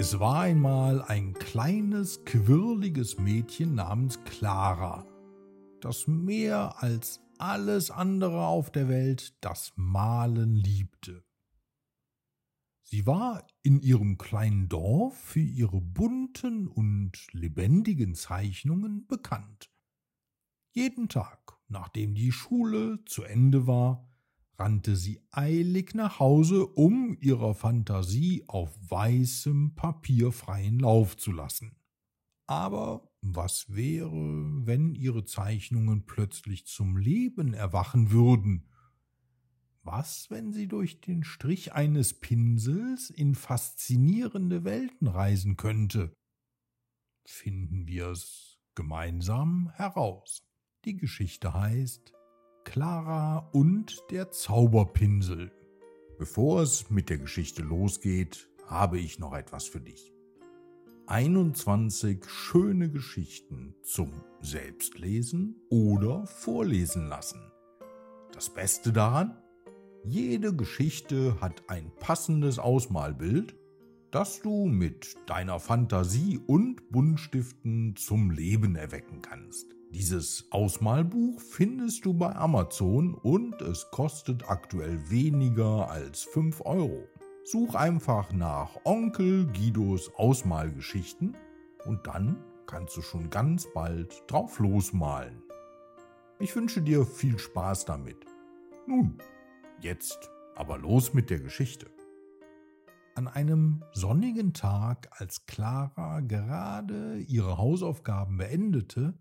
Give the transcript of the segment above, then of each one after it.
Es war einmal ein kleines, quirliges Mädchen namens Clara, das mehr als alles andere auf der Welt das Malen liebte. Sie war in ihrem kleinen Dorf für ihre bunten und lebendigen Zeichnungen bekannt. Jeden Tag, nachdem die Schule zu Ende war, rannte sie eilig nach Hause, um ihrer Fantasie auf weißem Papier freien Lauf zu lassen. Aber was wäre, wenn ihre Zeichnungen plötzlich zum Leben erwachen würden? Was, wenn sie durch den Strich eines Pinsels in faszinierende Welten reisen könnte? Finden wir es gemeinsam heraus. Die Geschichte heißt Clara und der Zauberpinsel. Bevor es mit der Geschichte losgeht, habe ich noch etwas für dich. 21 schöne Geschichten zum Selbstlesen oder Vorlesen lassen. Das Beste daran? Jede Geschichte hat ein passendes Ausmalbild, das du mit deiner Fantasie und Buntstiften zum Leben erwecken kannst. Dieses Ausmalbuch findest du bei Amazon und es kostet aktuell weniger als 5 Euro. Such einfach nach Onkel Guidos Ausmalgeschichten und dann kannst du schon ganz bald drauf losmalen. Ich wünsche dir viel Spaß damit. Nun, jetzt aber los mit der Geschichte. An einem sonnigen Tag, als Clara gerade ihre Hausaufgaben beendete,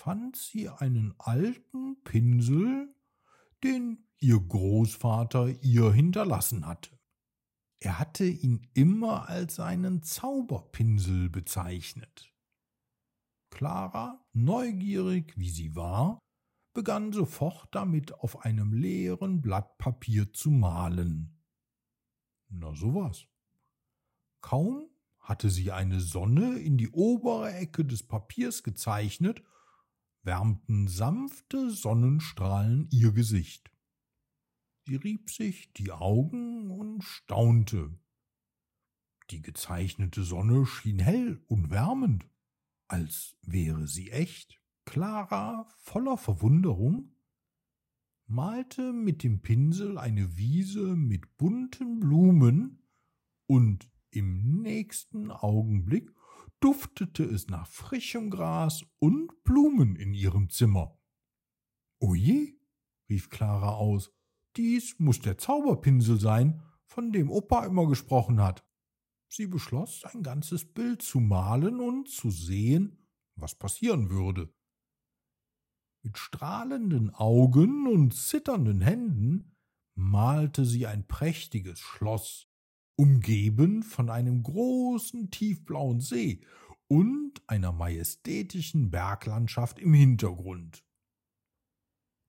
fand sie einen alten Pinsel, den ihr Großvater ihr hinterlassen hatte. Er hatte ihn immer als einen Zauberpinsel bezeichnet. Clara, neugierig wie sie war, begann sofort damit auf einem leeren Blatt Papier zu malen. Na sowas. Kaum hatte sie eine Sonne in die obere Ecke des Papiers gezeichnet wärmten sanfte Sonnenstrahlen ihr Gesicht. Sie rieb sich die Augen und staunte. Die gezeichnete Sonne schien hell und wärmend, als wäre sie echt. Clara, voller Verwunderung, malte mit dem Pinsel eine Wiese mit bunten Blumen und im nächsten Augenblick duftete es nach frischem Gras und Blumen in ihrem Zimmer. Oje, rief Clara aus, dies muss der Zauberpinsel sein, von dem Opa immer gesprochen hat. Sie beschloss, ein ganzes Bild zu malen und zu sehen, was passieren würde. Mit strahlenden Augen und zitternden Händen malte sie ein prächtiges Schloss, umgeben von einem großen tiefblauen See und einer majestätischen Berglandschaft im Hintergrund.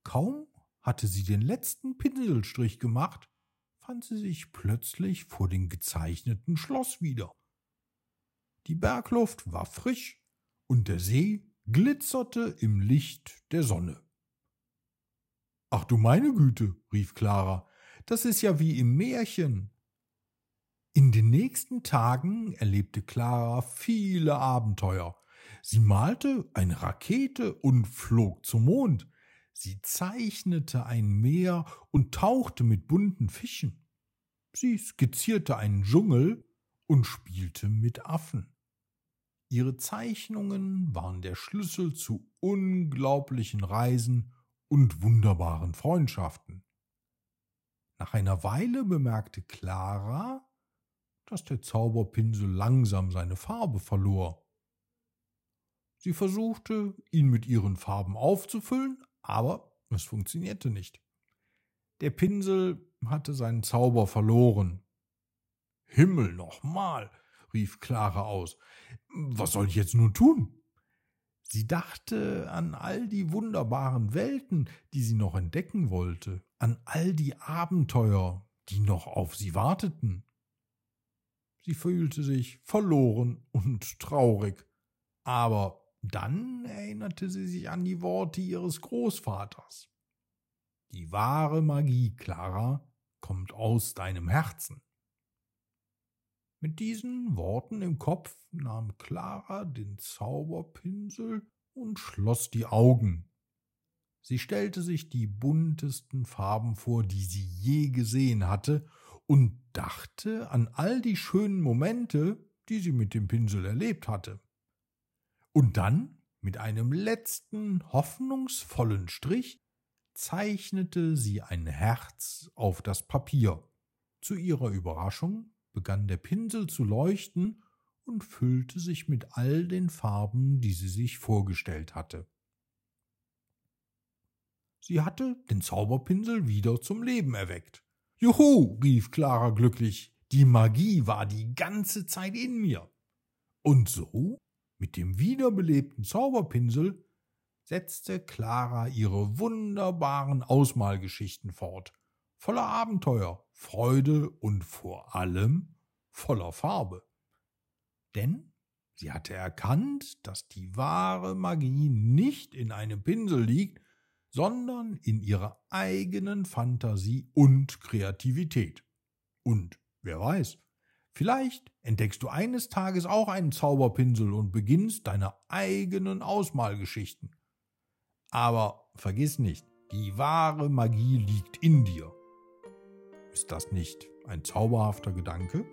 Kaum hatte sie den letzten Pinselstrich gemacht, fand sie sich plötzlich vor dem gezeichneten Schloss wieder. Die Bergluft war frisch und der See glitzerte im Licht der Sonne. Ach du meine Güte, rief Clara, das ist ja wie im Märchen. In den nächsten Tagen erlebte Clara viele Abenteuer. Sie malte eine Rakete und flog zum Mond. Sie zeichnete ein Meer und tauchte mit bunten Fischen. Sie skizzierte einen Dschungel und spielte mit Affen. Ihre Zeichnungen waren der Schlüssel zu unglaublichen Reisen und wunderbaren Freundschaften. Nach einer Weile bemerkte Clara, dass der Zauberpinsel langsam seine Farbe verlor. Sie versuchte, ihn mit ihren Farben aufzufüllen, aber es funktionierte nicht. Der Pinsel hatte seinen Zauber verloren. Himmel nochmal, rief Clara aus. Was soll ich jetzt nun tun? Sie dachte an all die wunderbaren Welten, die sie noch entdecken wollte, an all die Abenteuer, die noch auf sie warteten. Sie fühlte sich verloren und traurig. Aber dann erinnerte sie sich an die Worte ihres Großvaters. Die wahre Magie, Clara, kommt aus deinem Herzen. Mit diesen Worten im Kopf nahm Clara den Zauberpinsel und schloss die Augen. Sie stellte sich die buntesten Farben vor, die sie je gesehen hatte, und dachte an all die schönen Momente, die sie mit dem Pinsel erlebt hatte. Und dann, mit einem letzten hoffnungsvollen Strich, zeichnete sie ein Herz auf das Papier. Zu ihrer Überraschung begann der Pinsel zu leuchten und füllte sich mit all den Farben, die sie sich vorgestellt hatte. Sie hatte den Zauberpinsel wieder zum Leben erweckt. Juhu, rief Clara glücklich, die Magie war die ganze Zeit in mir. Und so, mit dem wiederbelebten Zauberpinsel, setzte Clara ihre wunderbaren Ausmalgeschichten fort, voller Abenteuer, Freude und vor allem voller Farbe. Denn sie hatte erkannt, dass die wahre Magie nicht in einem Pinsel liegt, sondern in ihrer eigenen Fantasie und Kreativität. Und wer weiß, vielleicht entdeckst du eines Tages auch einen Zauberpinsel und beginnst deine eigenen Ausmalgeschichten. Aber vergiss nicht, die wahre Magie liegt in dir. Ist das nicht ein zauberhafter Gedanke?